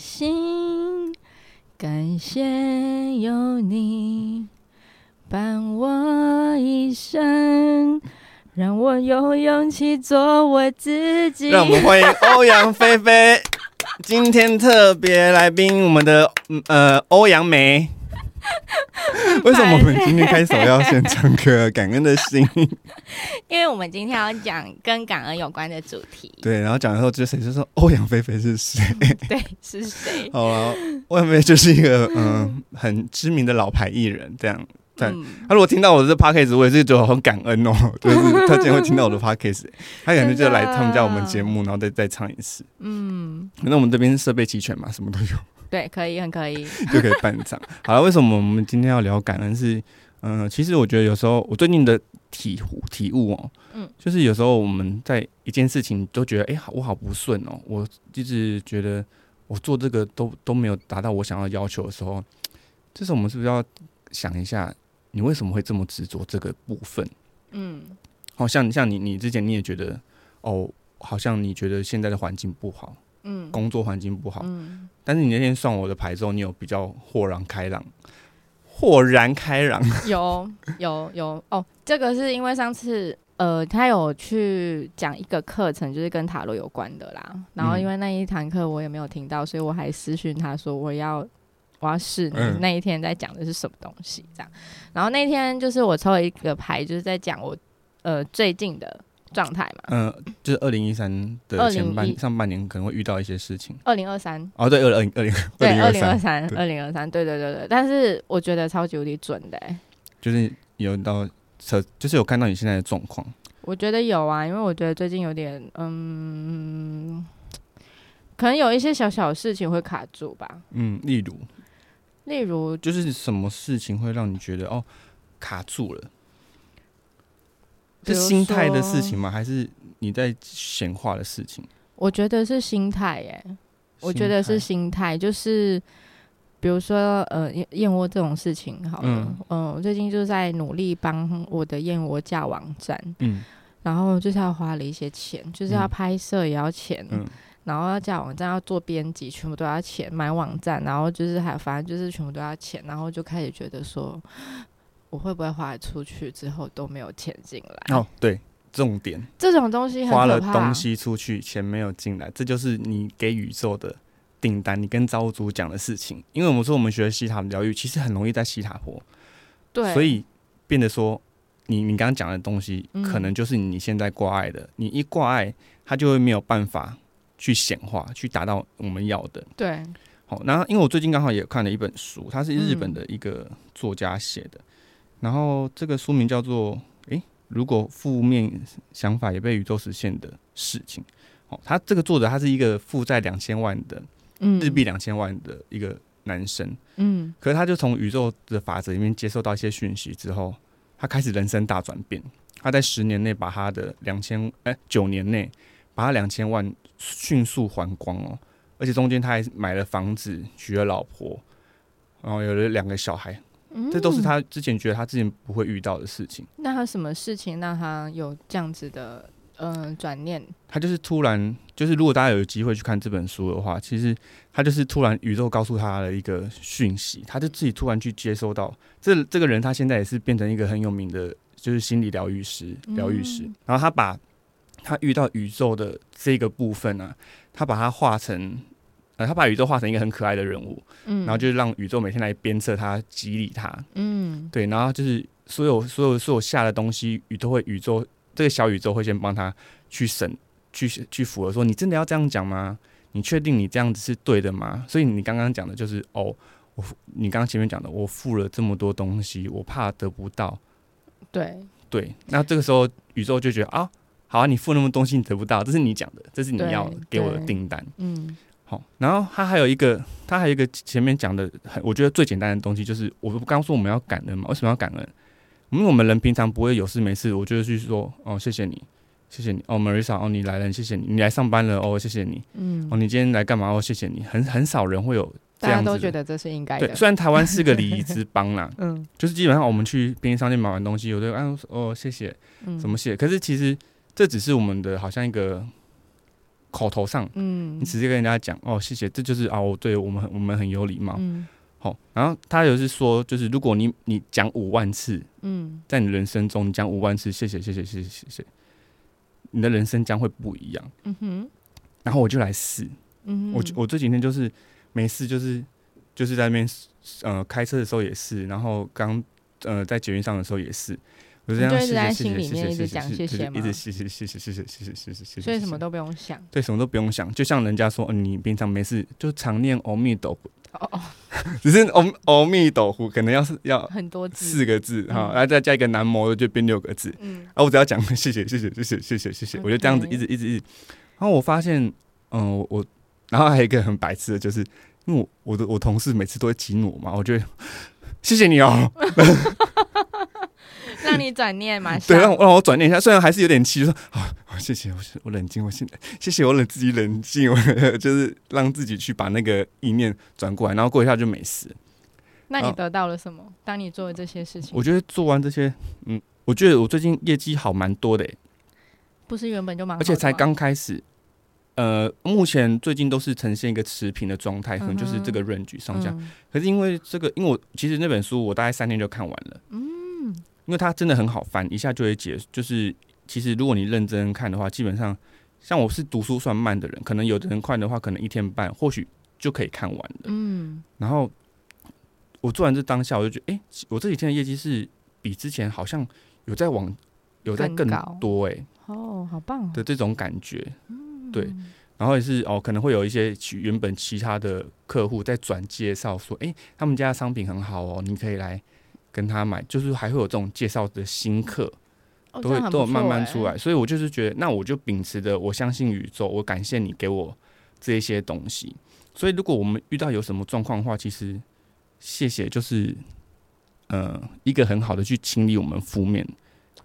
心，感谢有你伴我一生，让我有勇气做我自己。让我们欢迎欧阳菲菲，今天特别来宾我们的呃欧阳梅。为什么我们今天开首要先唱歌《感恩的心》？因为我们今天要讲跟感恩有关的主题。对，然后讲的时候，就谁就说欧阳菲菲是谁？对，是谁？好了，欧阳菲菲就是一个嗯很知名的老牌艺人，这样。但，他如果听到我的这 podcast，我也是觉得很感恩哦。就是他今天会听到我的 podcast，他可能就来他们家我们节目，然后再再唱一次。嗯，那我们这边设备齐全嘛，什么都有。对，可以，很可以，就可以办场。好了，为什么我们今天要聊感恩？是，嗯，其实我觉得有时候我最近的体体悟哦，嗯，就是有时候我们在一件事情都觉得，哎，我好不顺哦，我一直觉得我做这个都都没有达到我想要要求的时候，这时候我们是不是要想一下，你为什么会这么执着这个部分？嗯，好像像你，你之前你也觉得，哦，好像你觉得现在的环境不好。嗯，工作环境不好。嗯，但是你那天算我的牌之后，你有比较豁然开朗，豁然开朗。有有有哦，这个是因为上次呃，他有去讲一个课程，就是跟塔罗有关的啦。然后因为那一堂课我也没有听到，所以我还私讯他说我要我要试那一天在讲的是什么东西这样。然后那天就是我抽了一个牌，就是在讲我呃最近的。状态嘛，嗯，就是二零一三的前半上半年可能会遇到一些事情。二零二三哦，对，二二二零对二零二三二零二三，对对对对。但是我觉得超级无敌准的，就是有到车，就是有看到你现在的状况。我觉得有啊，因为我觉得最近有点嗯，可能有一些小小事情会卡住吧。嗯，例如，例如就是什么事情会让你觉得哦卡住了？是心态的事情吗？还是你在闲话的事情？我觉得是心态，耶。我觉得是心态，就是比如说，呃，燕燕窝这种事情，好了，嗯，我最近就在努力帮我的燕窝架网站，嗯，然后就是要花了一些钱，就是要拍摄也要钱，嗯，然后要架网站，要做编辑，全部都要钱，买网站，然后就是还反正就是全部都要钱，然后就开始觉得说。我会不会花出去之后都没有钱进来？哦，对，重点，这种东西花了东西出去，钱没有进来，这就是你给宇宙的订单。你跟造物主讲的事情，因为我们说我们学西塔疗愈，其实很容易在西塔坡，对，所以变得说，你你刚刚讲的东西，可能就是你现在挂碍的，你一挂碍，它就会没有办法去显化，去达到我们要的。对，好，然后因为我最近刚好也看了一本书，它是日本的一个作家写的。然后这个书名叫做“诶，如果负面想法也被宇宙实现的事情”。哦，他这个作者他是一个负债两千万的日币两千万的一个男生。嗯，可是他就从宇宙的法则里面接受到一些讯息之后，他开始人生大转变。他在十年内把他的两千哎九年内把他两千万迅速还光哦，而且中间他还买了房子，娶了老婆，然后有了两个小孩。这都是他之前觉得他之前不会遇到的事情。那他什么事情让他有这样子的嗯转念？他就是突然，就是如果大家有机会去看这本书的话，其实他就是突然宇宙告诉他的一个讯息，他就自己突然去接收到。这这个人他现在也是变成一个很有名的，就是心理疗愈师，疗愈师。然后他把他遇到宇宙的这个部分呢，他把它化成。他把宇宙画成一个很可爱的人物，嗯，然后就是让宇宙每天来鞭策他、激励他，嗯，对，然后就是所有、所有、所有下的东西，宇宙会宇宙这个小宇宙会先帮他去审、去去符合，说你真的要这样讲吗？你确定你这样子是对的吗？所以你刚刚讲的就是哦，我你刚刚前面讲的，我付了这么多东西，我怕得不到，对对，那这个时候宇宙就觉得啊，好啊，你付那么多东西你得不到，这是你讲的，这是你要给我的订单，嗯。好，然后他还有一个，他还有一个前面讲的，很我觉得最简单的东西就是，我不刚说我们要感恩嘛？为什么要感恩？因为我们人平常不会有事没事，我就去说哦，谢谢你，谢谢你哦，Marisa 哦，你来了，谢谢你，你来上班了哦，谢谢你，嗯，哦，你今天来干嘛哦，谢谢你，很很少人会有这样子，大家都觉得这是应该的。对，虽然台湾是个礼仪之邦啦，嗯，就是基本上我们去便利商店买完东西，有的按哦谢谢，怎么谢，可是其实这只是我们的好像一个。口头上，嗯，你直接跟人家讲哦，谢谢，这就是哦，对我们我们很有礼貌，嗯，好，然后他有是说，就是如果你你讲五万次，嗯，在你人生中你讲五万次谢谢谢谢谢谢谢谢，你的人生将会不一样，嗯哼，然后我就来试，嗯，我我这几天就是没事，就是就是在那边呃开车的时候也是，然后刚呃在捷运上的时候也是。就是在心里面一直讲谢谢一直谢谢谢谢谢谢谢谢谢谢谢，所以什么都不用想，对，什么都不用想，就像人家说，你平常没事就常念阿弥陀佛，哦哦，只是阿阿弥陀佛可能要是要很多字四个字哈，然后再加一个南无就变六个字，嗯，啊，我只要讲谢谢谢谢谢谢谢谢谢谢，我就这样子一直一直一直，然后我发现，嗯，我然后还有一个很白痴的就是，因为我我的我同事每次都会激我嘛，我就谢谢你哦。让你转念嘛？对，让让我转念一下。虽然还是有点气，就说啊，谢谢，我我冷静，我现在谢谢我冷自己冷静，我 就是让自己去把那个意念转过来，然后过一下就没事。那你得到了什么？当你做了这些事情，我觉得做完这些，嗯，我觉得我最近业绩好蛮多的。不是原本就蛮，而且才刚开始。呃，目前最近都是呈现一个持平的状态，可能就是这个润局上下。可是因为这个，因为我其实那本书我大概三天就看完了。嗯。因为它真的很好翻，一下就会解。就是其实如果你认真看的话，基本上像我是读书算慢的人，可能有的人快的话，可能一天半或许就可以看完的。嗯。然后我做完这当下，我就觉得，哎，我这几天的业绩是比之前好像有在往有在更多哎。哦，好棒的这种感觉。嗯。对。然后也是哦，可能会有一些原本其他的客户在转介绍说，哎，他们家的商品很好哦，你可以来。跟他买，就是还会有这种介绍的新客，都会都有慢慢出来，所以我就是觉得，那我就秉持着我相信宇宙，我感谢你给我这一些东西。所以如果我们遇到有什么状况的话，其实谢谢，就是呃一个很好的去清理我们负面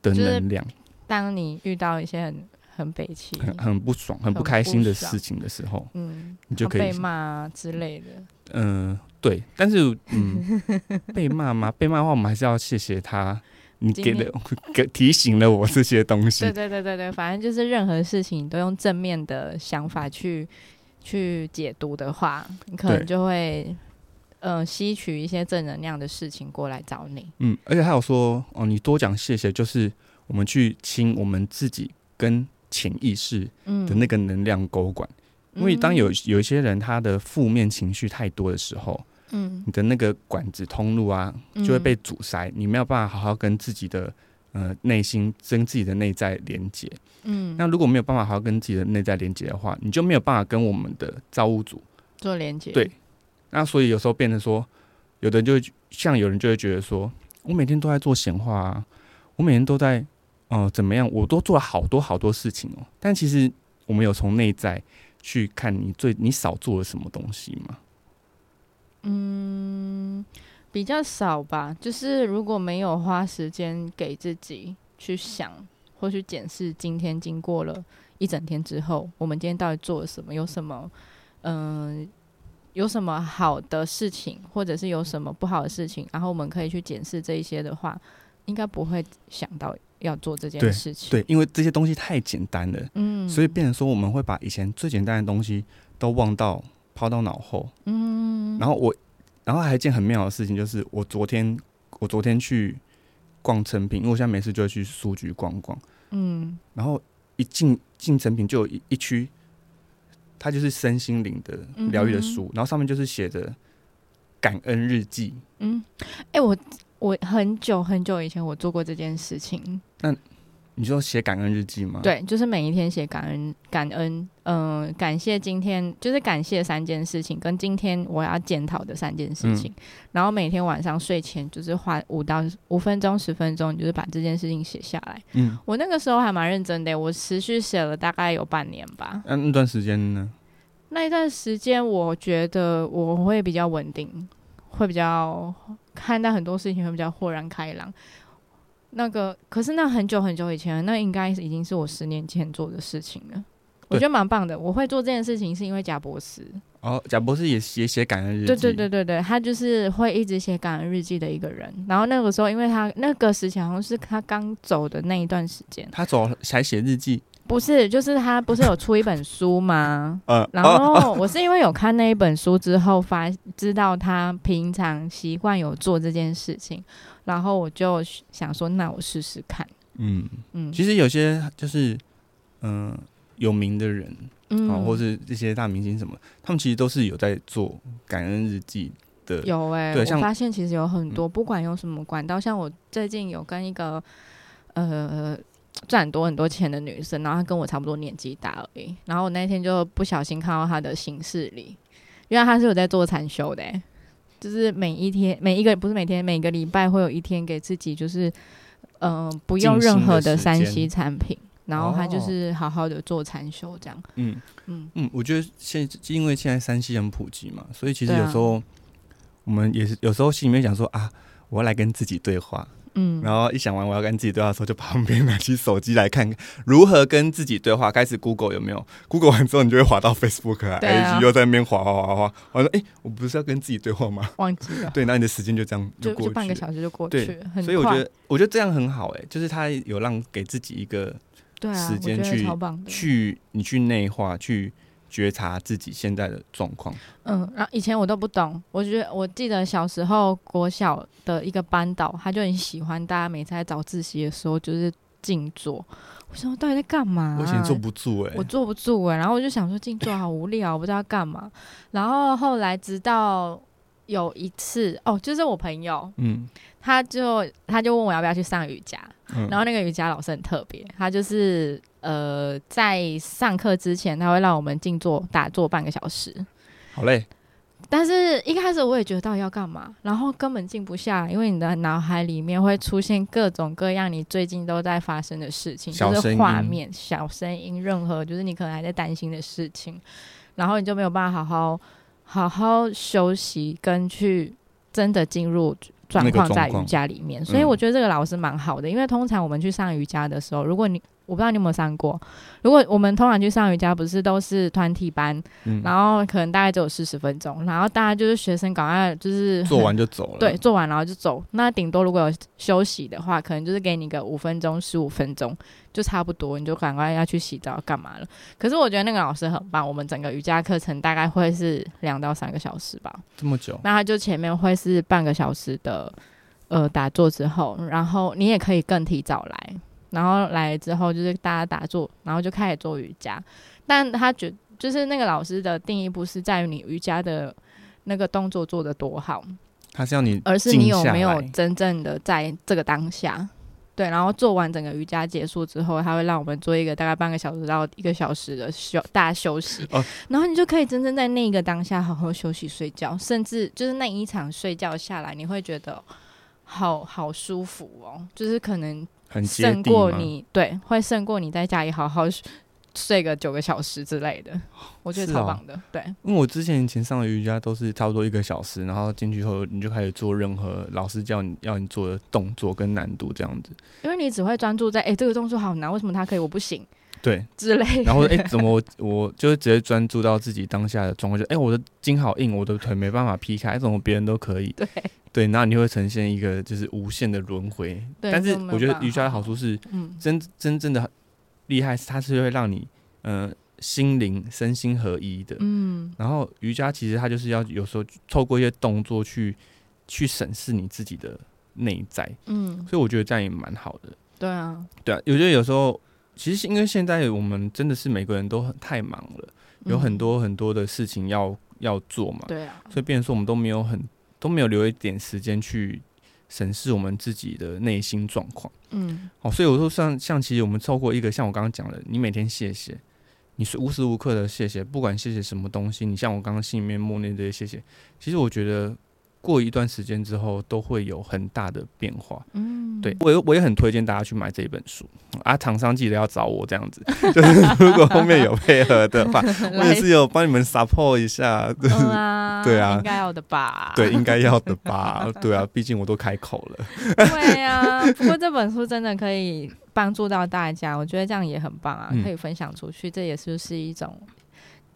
的能量。当你遇到一些很很悲戚、很很不爽、很不开心的事情的时候，嗯，你就可以被骂之类的。嗯。对，但是嗯，被骂吗？被骂的话，我们还是要谢谢他，你给的给提醒了我这些东西。对对对对对，反正就是任何事情都用正面的想法去去解读的话，你可能就会呃吸取一些正能量的事情过来找你。嗯，而且还有说哦，你多讲谢谢，就是我们去清我们自己跟潜意识的那个能量沟管，因为当有有一些人他的负面情绪太多的时候。嗯，你的那个管子通路啊，就会被阻塞，你没有办法好好跟自己的呃内心、跟自己的内在连接。嗯，那如果没有办法好好跟自己的内在连接的话，你就没有办法跟我们的造物主做连接。对，那所以有时候变成说，有的人就会像有人就会觉得说，我每天都在做显化啊，我每天都在哦怎么样，我都做了好多好多事情哦。但其实我们有从内在去看你最你少做了什么东西吗？嗯，比较少吧。就是如果没有花时间给自己去想或去检视今天经过了一整天之后，我们今天到底做了什么？有什么嗯，有什么好的事情，或者是有什么不好的事情？然后我们可以去检视这一些的话，应该不会想到要做这件事情。对，因为这些东西太简单了，嗯，所以变成说我们会把以前最简单的东西都忘到。抛到脑后，嗯，然后我，然后还一件很妙的事情，就是我昨天，我昨天去逛成品，因为我现在没事就会去书局逛逛，嗯，然后一进进成品就有一一区，它就是身心灵的疗愈的书，然后上面就是写着感恩日记，嗯，哎，我我很久很久以前我做过这件事情，那。你说写感恩日记吗？对，就是每一天写感恩，感恩，嗯，感谢今天，就是感谢三件事情，跟今天我要检讨的三件事情。然后每天晚上睡前，就是花五到五分钟、十分钟，就是把这件事情写下来。嗯，我那个时候还蛮认真的，我持续写了大概有半年吧。那那段时间呢？那一段时间，我觉得我会比较稳定，会比较看待很多事情会比较豁然开朗。那个，可是那很久很久以前，那应该已经是我十年前做的事情了。我觉得蛮棒的。我会做这件事情是因为贾博士。哦，贾博士也也写感恩日记。对对对对对，他就是会一直写感恩日记的一个人。然后那个时候，因为他那个时期好像是他刚走的那一段时间，他走才写日记。不是，就是他不是有出一本书吗？嗯，然后 我是因为有看那一本书之后，发知道他平常习惯有做这件事情，然后我就想说，那我试试看。嗯嗯，其实有些就是嗯有名的人，嗯，或是这些大明星什么，他们其实都是有在做感恩日记的。有哎，我发现其实有很多，不管用什么管道，像我最近有跟一个呃。赚很多很多钱的女生，然后她跟我差不多年纪大而已。然后我那天就不小心看到她的形式里，因为她是有在做禅修的，就是每一天每一个不是每天每个礼拜会有一天给自己就是嗯不用任何的三 C 产品，然后她就是好好的做禅修这样。嗯嗯嗯，我觉得现因为现在三 C 很普及嘛，所以其实有时候我们也是有时候心里面想说啊，我要来跟自己对话。嗯，然后一想完我要跟自己对话的时候，就旁边拿起手机来看如何跟自己对话。开始 Google 有没有？Google 完之后，你就会滑到 Facebook 啊，IG 又在那边滑滑滑滑。我说：“哎，我不是要跟自己对话吗？”忘记了。对，那你的时间就这样就过去，半个小时就过去。对，所以我觉得，我觉得这样很好。哎，就是他有让给自己一个时间去去你去内化去。觉察自己现在的状况。嗯，然后以前我都不懂，我觉得我记得小时候国小的一个班导，他就很喜欢大家每次在早自习的时候就是静坐。我说到底在干嘛？我以前坐不住哎，我坐不住哎，然后我就想说静坐好无聊，我不知道干嘛。然后后来直到有一次哦，就是我朋友，嗯，他就他就问我要不要去上瑜伽，然后那个瑜伽老师很特别，他就是。呃，在上课之前，他会让我们静坐打坐半个小时，好嘞。但是一开始我也觉得到底要干嘛，然后根本静不下，因为你的脑海里面会出现各种各样你最近都在发生的事情，就是画面、小声音，任何就是你可能还在担心的事情，然后你就没有办法好好好好休息，跟去真的进入状况在瑜伽里面。所以我觉得这个老师蛮好的，因为通常我们去上瑜伽的时候，如果你我不知道你有没有上过。如果我们通常去上瑜伽，不是都是团体班，然后可能大概只有四十分钟，然后大家就是学生赶快就是做完就走了。对，做完然后就走。那顶多如果有休息的话，可能就是给你个五分钟、十五分钟，就差不多，你就赶快要去洗澡干嘛了。可是我觉得那个老师很棒，我们整个瑜伽课程大概会是两到三个小时吧。这么久？那他就前面会是半个小时的呃打坐之后，然后你也可以更提早来。然后来之后就是大家打坐，然后就开始做瑜伽。但他觉就是那个老师的定义不是在于你瑜伽的那个动作做的多好，他是要你，而是你有没有真正的在这个当下。对，然后做完整个瑜伽结束之后，他会让我们做一个大概半个小时到一个小时的休大休息。哦，然后你就可以真正在那个当下好好休息睡觉，甚至就是那一场睡觉下来，你会觉得好好舒服哦，就是可能。胜过你对，会胜过你在家里好好睡个九个小时之类的，我觉得超棒的。对，因为我之前以前上的瑜伽都是差不多一个小时，然后进去后你就开始做任何老师叫你要你做的动作跟难度这样子。因为你只会专注在哎这个动作好难，为什么他可以我不行？对，之类。然后哎怎么我我就是直接专注到自己当下的状况，就哎我的筋好硬，我的腿没办法劈开，怎么别人都可以？对。对，然后你会呈现一个就是无限的轮回。但是我觉得瑜伽的好处是，嗯真真正的厉害，它是会让你呃心灵身心合一的。嗯，然后瑜伽其实它就是要有时候透过一些动作去去审视你自己的内在。嗯，所以我觉得这样也蛮好的。对啊，对啊，我觉得有时候其实因为现在我们真的是每个人都很太忙了，有很多很多的事情要要做嘛。对啊，所以变成说我们都没有很。都没有留一点时间去审视我们自己的内心状况。嗯，好，所以我说像像其实我们透过一个像我刚刚讲的，你每天谢谢，你是无时无刻的谢谢，不管谢谢什么东西，你像我刚刚心里面默念这些谢谢，其实我觉得。过一段时间之后，都会有很大的变化。嗯，对我我也很推荐大家去买这一本书啊，厂商记得要找我这样子。就是如果后面有配合的话，我也是有帮你们 support 一下。对啊，应该要的吧？对，应该要的吧？对啊，毕竟我都开口了。对啊，不过这本书真的可以帮助到大家，我觉得这样也很棒啊，可以分享出去，这也是是一种。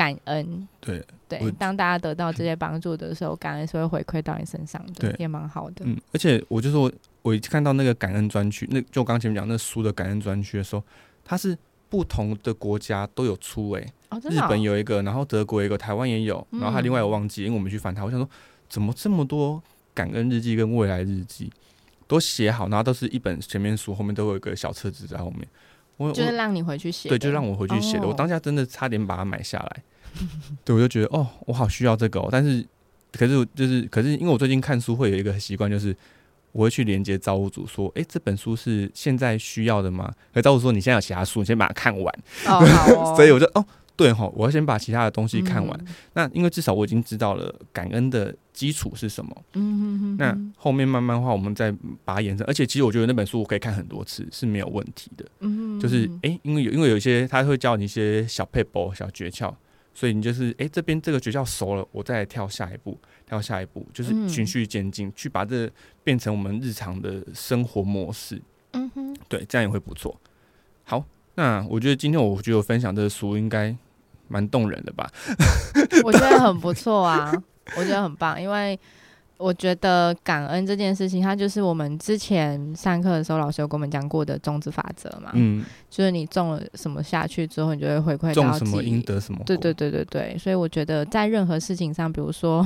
感恩，对对，当大家得到这些帮助的时候，感恩是会回馈到你身上的，也蛮好的。嗯，而且我就说，我一看到那个感恩专区，那就刚前面讲那书的感恩专区的时候，它是不同的国家都有出诶、哦，真日本有一个，然后德国有一个，台湾也有，然后还另外有忘记，因为我们去翻它，我想说怎么这么多感恩日记跟未来日记都写好，然后都是一本前面书，后面都有一个小册子在后面。我我就是让你回去写，对，就让我回去写的。哦我当下真的差点把它买下来，对，我就觉得哦，我好需要这个哦。但是可是就是可是因为我最近看书会有一个习惯，就是我会去连接造物主说，诶，这本书是现在需要的吗？可造物主说你现在有其他书，你先把它看完。哦，哦所以我就哦，对哈，我要先把其他的东西看完。嗯那因为至少我已经知道了感恩的基础是什么，嗯那后面慢慢的话，我们再把它延伸。而且其实我觉得那本书我可以看很多次是没有问题的。嗯哼就是哼诶，因为有因为有一些他会教你一些小配博、小诀窍，所以你就是诶，这边这个诀窍熟了，我再跳下一步，跳下一步，就是嗯循序渐进，去把这变成我们日常的生活模式。嗯哼，对，这样也会不错。好，那我觉得今天我觉得我分享这个书应该蛮动人的吧？我觉得很不错啊，我觉得很棒，因为我觉得感恩这件事情，它就是我们之前上课的时候老师有跟我们讲过的种子法则嘛，嗯，就是你种了什么下去之后，你就会回馈到种什么自己因得什么。对对对对对，所以我觉得在任何事情上，比如说，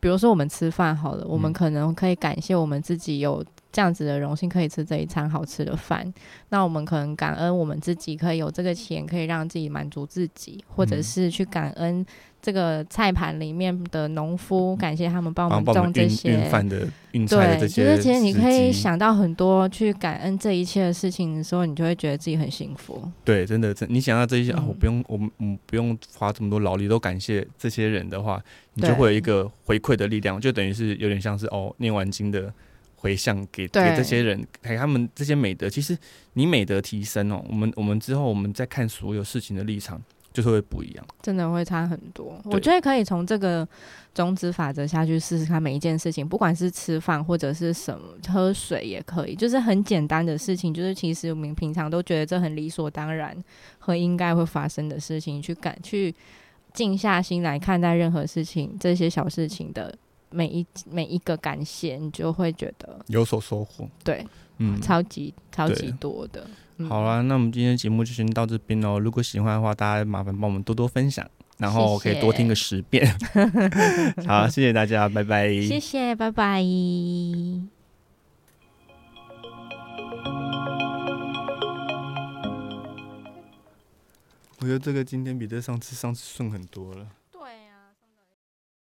比如说我们吃饭好了，我们嗯可能可以感谢我们自己有这样子的荣幸，可以吃这一餐好吃的饭。那我们可能感恩我们自己可以有这个钱，可以让自己满足自己，或者嗯是去感恩这个菜盘里面的农夫，感谢他们帮我们种这些运。饭的运菜的对，这其些实其实你可以想到很多去感恩这一切的事情的时候，你就会觉得自己很幸福。对，真的，真你想到这一些、啊，我嗯不用，我们嗯不用花这么多劳力，都感谢这些人的话，你就对会有一个回馈的力量，就等于是有点像是哦，念完经的回向给给对这些人，给他们这些美德。其实你美德提升哦，我们我们之后我们再看所有事情的立场，就是会不一样。真的会差很多。我觉得可以从这个种子法则下去试试看每一件事情，不管是吃饭或者是什么喝水也可以，就是很简单的事情，就是其实我们平常都觉得这很理所当然和应该会发生的事情，去感去静下心来看待任何事情，这些小事情的每一每一个感谢，你就会觉得有所收获，对，嗯，超级超级多的。嗯好啦，那我们今天的节目就先到这边喽。如果喜欢的话，大家麻烦帮我们多多分享，然后可以多听个十遍。好，谢谢大家，拜拜。谢谢，拜拜。我觉得这个今天比这上次上次顺很多了。